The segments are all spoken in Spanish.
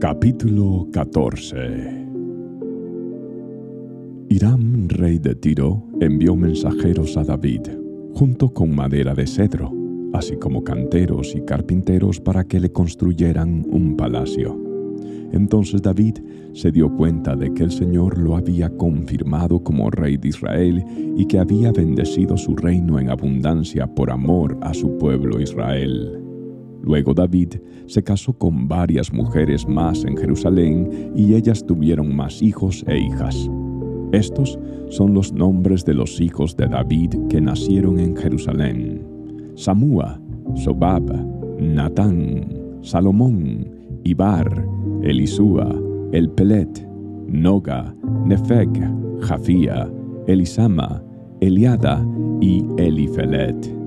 Capítulo 14 Hiram, rey de Tiro, envió mensajeros a David, junto con madera de cedro, así como canteros y carpinteros para que le construyeran un palacio. Entonces David se dio cuenta de que el Señor lo había confirmado como rey de Israel y que había bendecido su reino en abundancia por amor a su pueblo Israel. Luego David se casó con varias mujeres más en Jerusalén y ellas tuvieron más hijos e hijas. Estos son los nombres de los hijos de David que nacieron en Jerusalén. Samúa, Sobab, Natán, Salomón, Ibar, Elisúa, Elpelet, Noga, Nefeg, Jafía, Elisama, Eliada y Elifelet.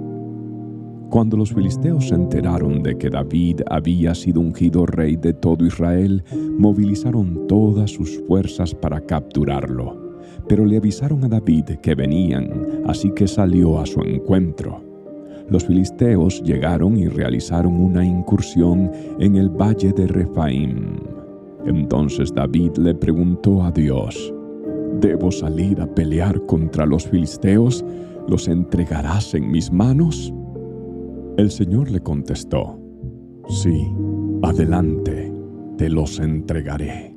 Cuando los filisteos se enteraron de que David había sido ungido rey de todo Israel, movilizaron todas sus fuerzas para capturarlo. Pero le avisaron a David que venían, así que salió a su encuentro. Los filisteos llegaron y realizaron una incursión en el valle de Refaim. Entonces David le preguntó a Dios, ¿Debo salir a pelear contra los filisteos? ¿Los entregarás en mis manos? El Señor le contestó, Sí, adelante, te los entregaré.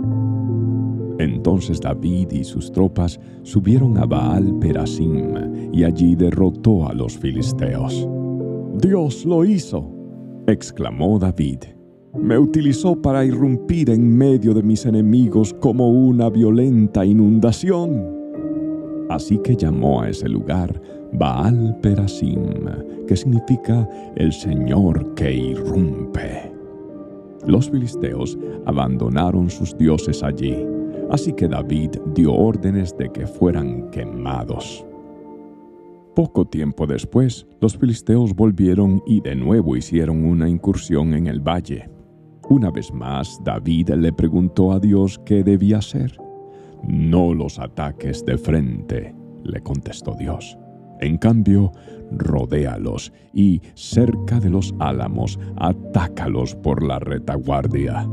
Entonces David y sus tropas subieron a Baal Perasim y allí derrotó a los filisteos. Dios lo hizo, exclamó David. Me utilizó para irrumpir en medio de mis enemigos como una violenta inundación. Así que llamó a ese lugar Baal Perasim, que significa el Señor que irrumpe. Los filisteos abandonaron sus dioses allí, así que David dio órdenes de que fueran quemados. Poco tiempo después, los filisteos volvieron y de nuevo hicieron una incursión en el valle. Una vez más, David le preguntó a Dios qué debía hacer. No los ataques de frente, le contestó Dios. En cambio, rodéalos y, cerca de los álamos, atácalos por la retaguardia.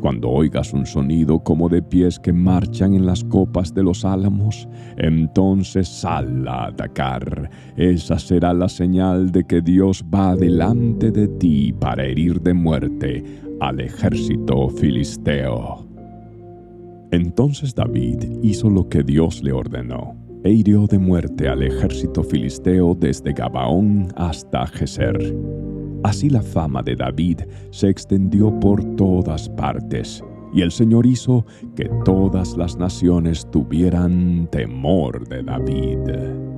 Cuando oigas un sonido como de pies que marchan en las copas de los álamos, entonces sal a atacar. Esa será la señal de que Dios va delante de ti para herir de muerte al ejército filisteo. Entonces David hizo lo que Dios le ordenó e hirió de muerte al ejército filisteo desde Gabaón hasta Geser. Así la fama de David se extendió por todas partes, y el Señor hizo que todas las naciones tuvieran temor de David.